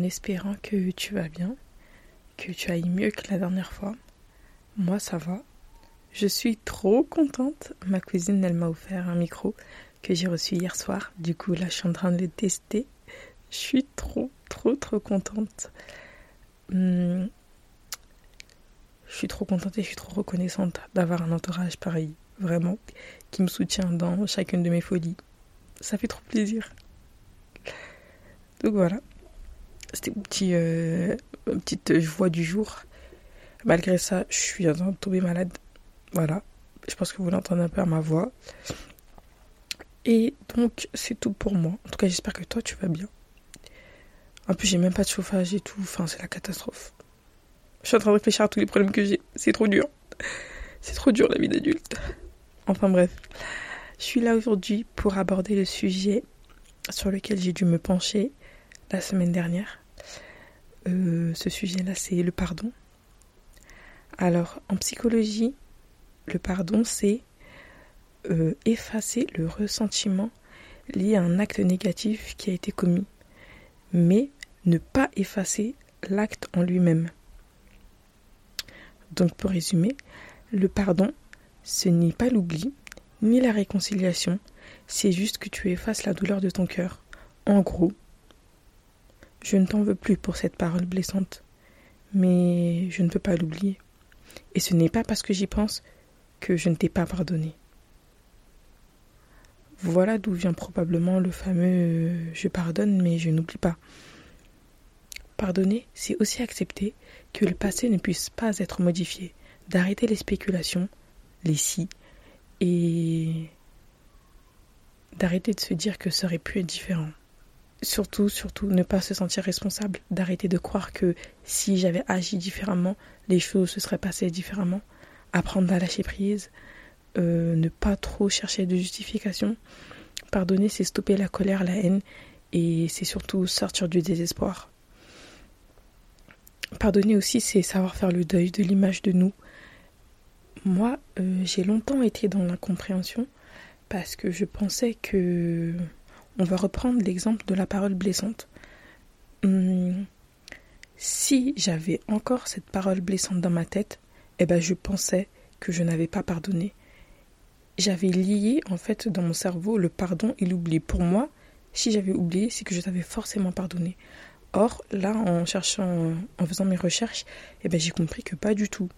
En espérant que tu vas bien, que tu ailles mieux que la dernière fois. Moi, ça va. Je suis trop contente. Ma cousine, elle m'a offert un micro que j'ai reçu hier soir. Du coup, là, je suis en train de le tester. Je suis trop, trop, trop contente. Hmm. Je suis trop contente et je suis trop reconnaissante d'avoir un entourage pareil, vraiment, qui me soutient dans chacune de mes folies. Ça fait trop plaisir. Donc voilà. C'était une euh, petite joie du jour. Malgré ça, je suis en train de tomber malade. Voilà. Je pense que vous l'entendez un peu à ma voix. Et donc, c'est tout pour moi. En tout cas, j'espère que toi, tu vas bien. En plus, j'ai même pas de chauffage et tout. Enfin, c'est la catastrophe. Je suis en train de réfléchir à tous les problèmes que j'ai. C'est trop dur. C'est trop dur, la vie d'adulte. Enfin, bref. Je suis là aujourd'hui pour aborder le sujet sur lequel j'ai dû me pencher la semaine dernière. Euh, ce sujet-là, c'est le pardon. Alors, en psychologie, le pardon, c'est euh, effacer le ressentiment lié à un acte négatif qui a été commis, mais ne pas effacer l'acte en lui-même. Donc, pour résumer, le pardon, ce n'est pas l'oubli, ni la réconciliation, c'est juste que tu effaces la douleur de ton cœur. En gros, je ne t'en veux plus pour cette parole blessante, mais je ne peux pas l'oublier. Et ce n'est pas parce que j'y pense que je ne t'ai pas pardonné. Voilà d'où vient probablement le fameux je pardonne mais je n'oublie pas. Pardonner, c'est aussi accepter que le passé ne puisse pas être modifié, d'arrêter les spéculations, les si, et d'arrêter de se dire que ça aurait pu être différent surtout, surtout, ne pas se sentir responsable, d'arrêter de croire que si j'avais agi différemment, les choses se seraient passées différemment, apprendre à lâcher prise, euh, ne pas trop chercher de justification. Pardonner, c'est stopper la colère, la haine, et c'est surtout sortir du désespoir. Pardonner aussi, c'est savoir faire le deuil de l'image de nous. Moi, euh, j'ai longtemps été dans l'incompréhension parce que je pensais que on va reprendre l'exemple de la parole blessante. Hum, si j'avais encore cette parole blessante dans ma tête, eh ben je pensais que je n'avais pas pardonné. J'avais lié en fait dans mon cerveau le pardon et l'oubli. Pour moi, si j'avais oublié, c'est que je t'avais forcément pardonné. Or, là, en cherchant, en faisant mes recherches, eh ben, j'ai compris que pas du tout.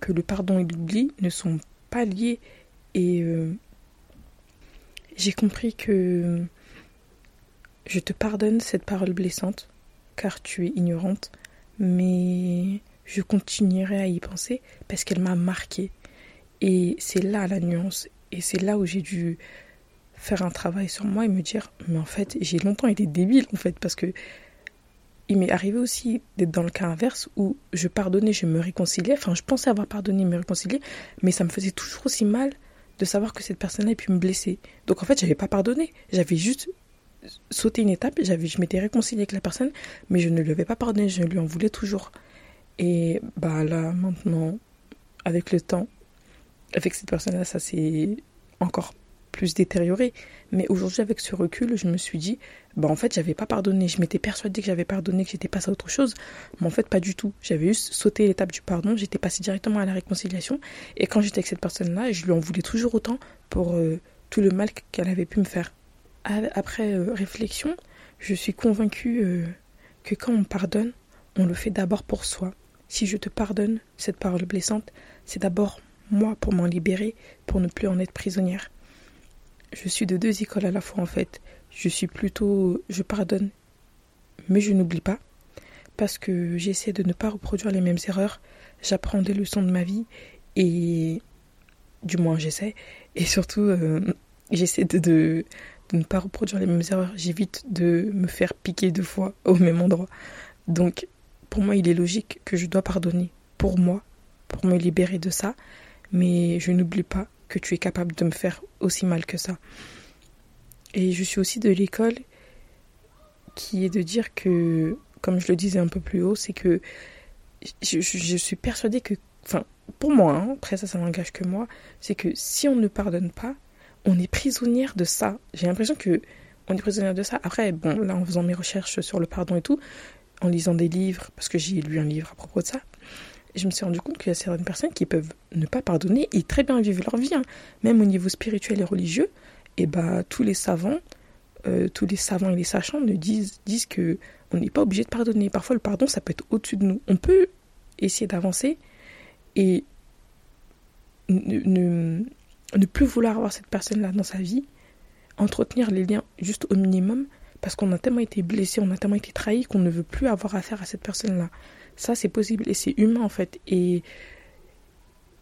Que le pardon et l'oubli ne sont pas liés. Et euh, j'ai compris que je te pardonne cette parole blessante, car tu es ignorante, mais je continuerai à y penser parce qu'elle m'a marqué. Et c'est là la nuance, et c'est là où j'ai dû faire un travail sur moi et me dire, mais en fait, j'ai longtemps été débile, en fait, parce que il m'est arrivé aussi d'être dans le cas inverse où je pardonnais, je me réconciliais, enfin, je pensais avoir pardonné, me réconcilier, mais ça me faisait toujours aussi mal de savoir que cette personne-là pu me blesser. Donc en fait, j'avais pas pardonné. J'avais juste sauté une étape. J'avais, je m'étais réconciliée avec la personne, mais je ne lui avais pas pardonné. Je lui en voulais toujours. Et bah là, maintenant, avec le temps, avec cette personne-là, ça s'est encore plus détérioré. Mais aujourd'hui, avec ce recul, je me suis dit, bah en fait, j'avais pas pardonné. Je m'étais persuadée que j'avais pardonné, que j'étais passée à autre chose. Mais en fait, pas du tout. J'avais juste sauté l'étape du pardon. J'étais passée directement à la réconciliation. Et quand j'étais avec cette personne-là, je lui en voulais toujours autant pour euh, tout le mal qu'elle avait pu me faire. Après euh, réflexion, je suis convaincue euh, que quand on pardonne, on le fait d'abord pour soi. Si je te pardonne cette parole blessante, c'est d'abord moi pour m'en libérer, pour ne plus en être prisonnière je suis de deux écoles à la fois en fait. Je suis plutôt je pardonne, mais je n'oublie pas parce que j'essaie de ne pas reproduire les mêmes erreurs. J'apprends des leçons de ma vie et du moins j'essaie et surtout euh, j'essaie de, de, de ne pas reproduire les mêmes erreurs, j'évite de me faire piquer deux fois au même endroit. Donc, pour moi, il est logique que je dois pardonner pour moi, pour me libérer de ça, mais je n'oublie pas que tu es capable de me faire aussi mal que ça. Et je suis aussi de l'école qui est de dire que, comme je le disais un peu plus haut, c'est que je, suis persuadée que, enfin, pour moi, hein, après ça, ça n'engage que moi, c'est que si on ne pardonne pas, on est prisonnière de ça. J'ai l'impression que on est prisonnière de ça. Après, bon, là, en faisant mes recherches sur le pardon et tout, en lisant des livres, parce que j'ai lu un livre à propos de ça, je me suis rendu compte qu'il y a certaines personnes qui peuvent ne pas pardonner et très bien vivre leur vie, hein. même au niveau spirituel et religieux. Et bah, tous les savants, euh, tous les savants et les sachants disent, que on n'est pas obligé de pardonner. Parfois, le pardon, ça peut être au-dessus de nous. On peut essayer d'avancer et ne, ne plus vouloir avoir cette personne-là dans sa vie, entretenir les liens juste au minimum, parce qu'on a tellement été blessé, on a tellement été trahi qu'on ne veut plus avoir affaire à cette personne-là. Ça, c'est possible et c'est humain en fait. Et,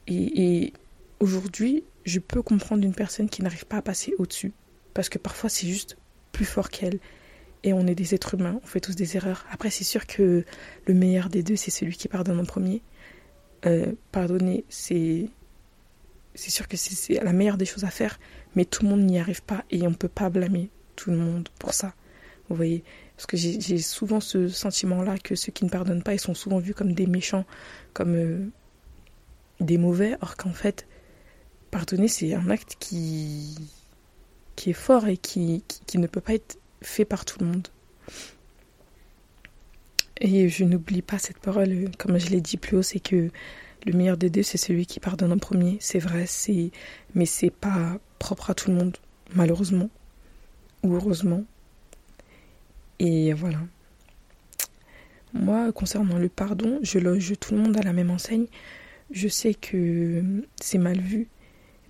et, et aujourd'hui, je peux comprendre une personne qui n'arrive pas à passer au-dessus, parce que parfois c'est juste plus fort qu'elle. Et on est des êtres humains, on fait tous des erreurs. Après, c'est sûr que le meilleur des deux, c'est celui qui pardonne en premier. Euh, pardonner, c'est c'est sûr que c'est la meilleure des choses à faire, mais tout le monde n'y arrive pas et on ne peut pas blâmer tout le monde pour ça. Vous voyez? Parce que j'ai souvent ce sentiment-là que ceux qui ne pardonnent pas, ils sont souvent vus comme des méchants, comme euh, des mauvais, or qu'en fait, pardonner, c'est un acte qui, qui est fort et qui, qui ne peut pas être fait par tout le monde. Et je n'oublie pas cette parole, comme je l'ai dit plus haut, c'est que le meilleur des deux, c'est celui qui pardonne en premier. C'est vrai, c'est, mais c'est pas propre à tout le monde, malheureusement ou heureusement. Et voilà. Moi, concernant le pardon, je loge tout le monde à la même enseigne. Je sais que c'est mal vu,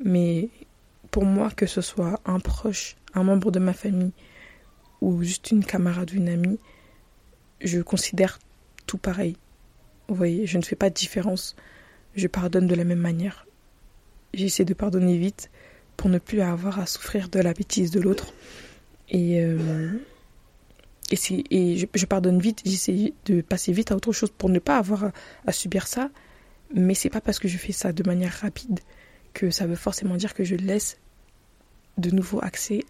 mais pour moi, que ce soit un proche, un membre de ma famille ou juste une camarade ou une amie, je considère tout pareil. Vous voyez, je ne fais pas de différence je pardonne de la même manière. J'essaie de pardonner vite pour ne plus avoir à souffrir de la bêtise de l'autre. Et, euh, et, je, pardonne vite, j'essaie de passer vite à autre chose pour ne pas avoir à, subir ça. Mais c'est pas parce que je fais ça de manière rapide que ça veut forcément dire que je laisse de nouveau accès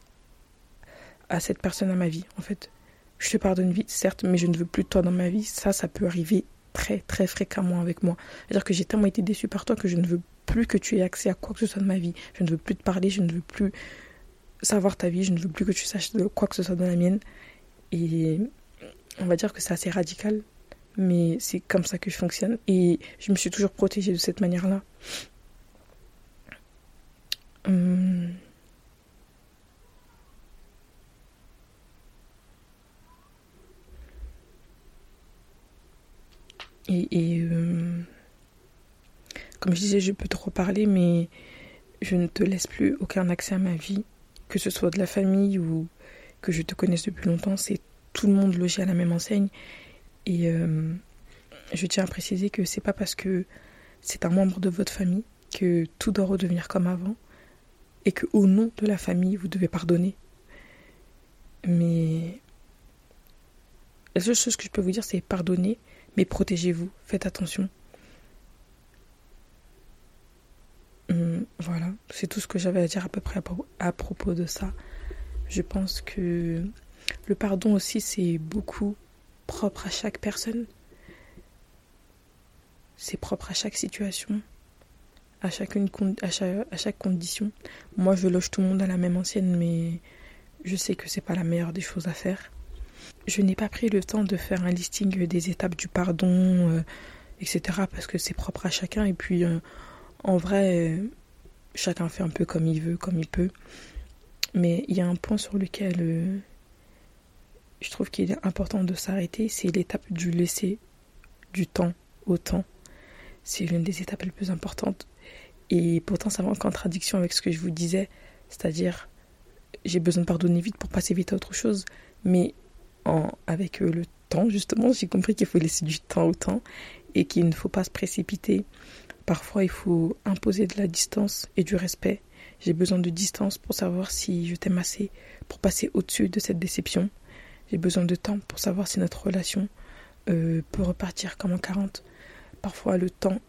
à cette personne à ma vie. En fait, je te pardonne vite, certes, mais je ne veux plus de toi dans ma vie. Ça, ça peut arriver très très fréquemment avec moi. C'est-à-dire que j'ai tellement été déçue par toi que je ne veux plus que tu aies accès à quoi que ce soit de ma vie. Je ne veux plus te parler, je ne veux plus savoir ta vie, je ne veux plus que tu saches de quoi que ce soit de la mienne. Et on va dire que c'est assez radical, mais c'est comme ça que je fonctionne. Et je me suis toujours protégée de cette manière-là. Hum. Et, euh, comme je disais, je peux te reparler, mais je ne te laisse plus aucun accès à ma vie, que ce soit de la famille ou que je te connaisse depuis longtemps. C'est tout le monde logé à la même enseigne. Et euh, je tiens à préciser que c'est pas parce que c'est un membre de votre famille que tout doit redevenir comme avant et que au nom de la famille vous devez pardonner. Mais la seule chose que je peux vous dire c'est pardonner mais protégez-vous, faites attention. Hum, voilà, c'est tout ce que j'avais à dire à peu près à, propos de ça. Je pense que le pardon aussi, c'est beaucoup propre à chaque personne. C'est propre à chaque situation, à, chacune, à, chaque, à chaque condition. Moi, je loge tout le monde à la même ancienne, mais je sais que c'est pas la meilleure des choses à faire. Je n'ai pas pris le temps de faire un listing des étapes du pardon, euh, etc. parce que c'est propre à chacun. Et puis, euh, en vrai, chacun fait un peu comme il veut, comme il peut. Mais il y a un point sur lequel euh, je trouve qu'il est important de s'arrêter, c'est l'étape du laisser du temps au temps. C'est l'une des étapes les plus importantes. Et pourtant, ça va en contradiction avec ce que je vous disais, c'est-à-dire j'ai besoin de pardonner vite pour passer vite à autre chose. Mais avec euh, le temps, justement, j'ai compris qu'il faut laisser du temps au temps et qu'il ne faut pas se précipiter. Parfois, il faut imposer de la distance et du respect J'ai besoin de distance pour savoir si je t'aime assez pour passer au-dessus de cette déception. J'ai besoin de temps pour savoir si notre relation euh, peut repartir comme en 40. Parfois, le temps,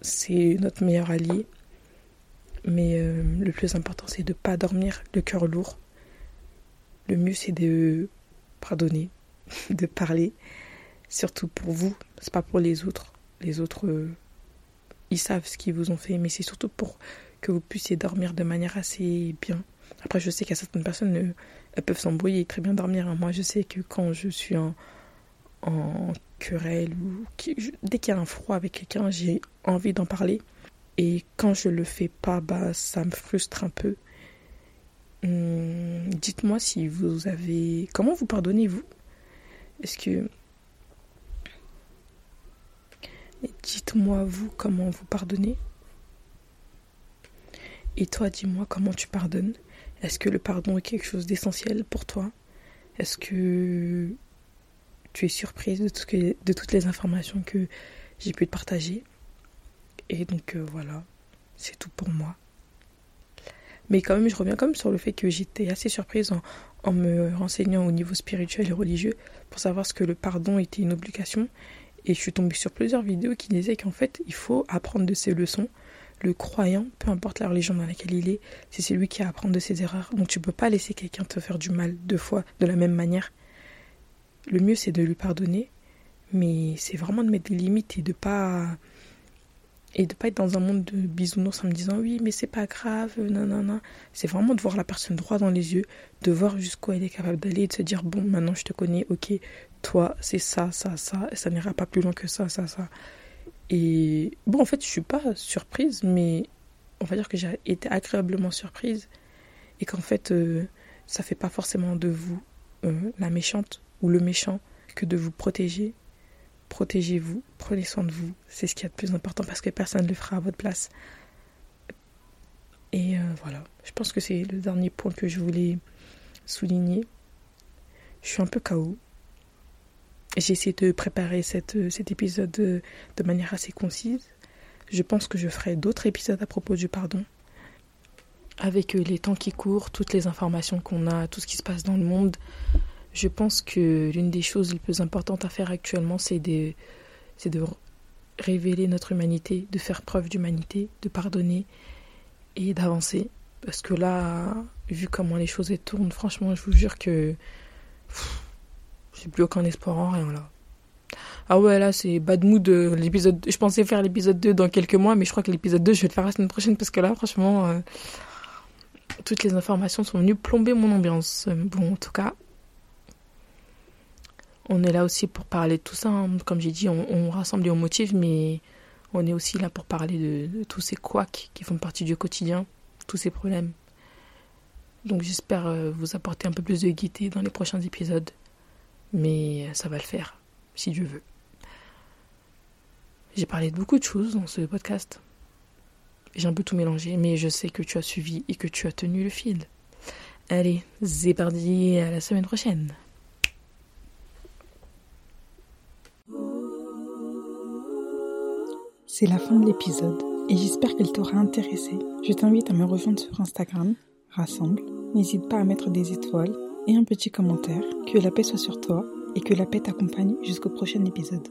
c'est notre meilleur allié. Mais euh, le plus important, c'est de ne pas dormir le cœur lourd. Le mieux, c'est de pardonner, de parler. Surtout pour vous, c'est pas pour les autres. Les autres, euh, ils savent ce qu'ils vous ont fait, mais c'est surtout pour que vous puissiez dormir de manière assez bien. Après, je sais a certaines personnes, elles peuvent s'embrouiller et très bien dormir. Moi, je sais que quand je suis en, querelle ou dès qu'il y a un froid avec quelqu'un, j'ai envie d'en parler. Et quand je le fais pas, bah, ça me frustre un peu. Hum, dites-moi si vous avez. Comment vous pardonnez-vous? Est-ce que. Dites-moi, vous, comment vous pardonnez? Et toi, dis-moi comment tu pardonnes. Est-ce que le pardon est quelque chose d'essentiel pour toi? Est-ce que tu es surprise de, toutes les informations que j'ai pu te partager? Et donc euh, voilà, c'est tout pour moi. Mais quand même, je reviens comme sur le fait que j'étais assez surprise en, en, me renseignant au niveau spirituel et religieux pour savoir ce que le pardon était une obligation. Et je suis tombée sur plusieurs vidéos qui disaient qu'en fait, il faut apprendre de ses leçons le croyant, peu importe la religion dans laquelle il est, c'est celui qui a à apprendre de ses erreurs. Donc tu ne peux pas laisser quelqu'un te faire du mal deux fois de la même manière. Le mieux c'est de lui pardonner, mais c'est vraiment de mettre des limites et de pas et de pas être dans un monde de bisounours en me disant oui mais c'est pas grave, non non non. C'est vraiment de voir la personne droit dans les yeux, de voir jusqu'où elle est capable d'aller et de se dire bon maintenant je te connais, ok toi c'est ça ça ça, ça n'ira pas plus loin que ça ça ça. Et bon, en fait, je suis pas surprise, mais on va dire que j'ai été agréablement surprise et qu'en fait, euh, ça fait pas forcément de vous euh, la méchante ou le méchant que de vous protéger. Protégez-vous, prenez soin de vous, c'est ce qui est le plus important parce que personne ne le fera à votre place. Et euh, voilà, je pense que c'est le dernier point que je voulais souligner. Je suis un peu KO, j'ai essayé de préparer cette, cet épisode de, de manière assez concise. Je pense que je ferai d'autres épisodes à propos du pardon. Avec euh, les temps qui courent, toutes les informations qu'on a, tout ce qui se passe dans le monde, je pense que l'une des choses les plus importantes à faire actuellement, c'est de, de révéler notre humanité, de faire preuve d'humanité, de pardonner et d'avancer. Parce que là, vu comment les choses tournent, franchement, je vous jure que j'ai plus aucun espoir en rien là. Ah ouais, là, c'est bad mood. Euh, l'épisode. Je pensais faire l'épisode 2 dans quelques mois, mais je crois que l'épisode 2, je vais le faire la semaine prochaine parce que là, franchement, euh, toutes les informations sont venues plomber mon ambiance. Bon, en tout cas, on est là aussi pour parler de tout ça. Hein. Comme j'ai dit, on, rassemble et on motive, mais on est aussi là pour parler de, de tous ces couacs qui font partie du quotidien, tous ces problèmes. Donc j'espère euh, vous apporter un peu plus de gaieté dans les prochains épisodes. Mais ça va le faire, si Dieu veut. J'ai parlé de beaucoup de choses dans ce podcast. J'ai un peu tout mélangé, mais je sais que tu as suivi et que tu as tenu le fil. Allez, c'est à la semaine prochaine. C'est la fin de l'épisode et j'espère qu'elle t'aura intéressé. Je t'invite à me rejoindre sur Instagram, Rassemble. N'hésite pas à mettre des étoiles et un petit commentaire. Que la paix soit sur toi et que la paix t'accompagne jusqu'au prochain épisode.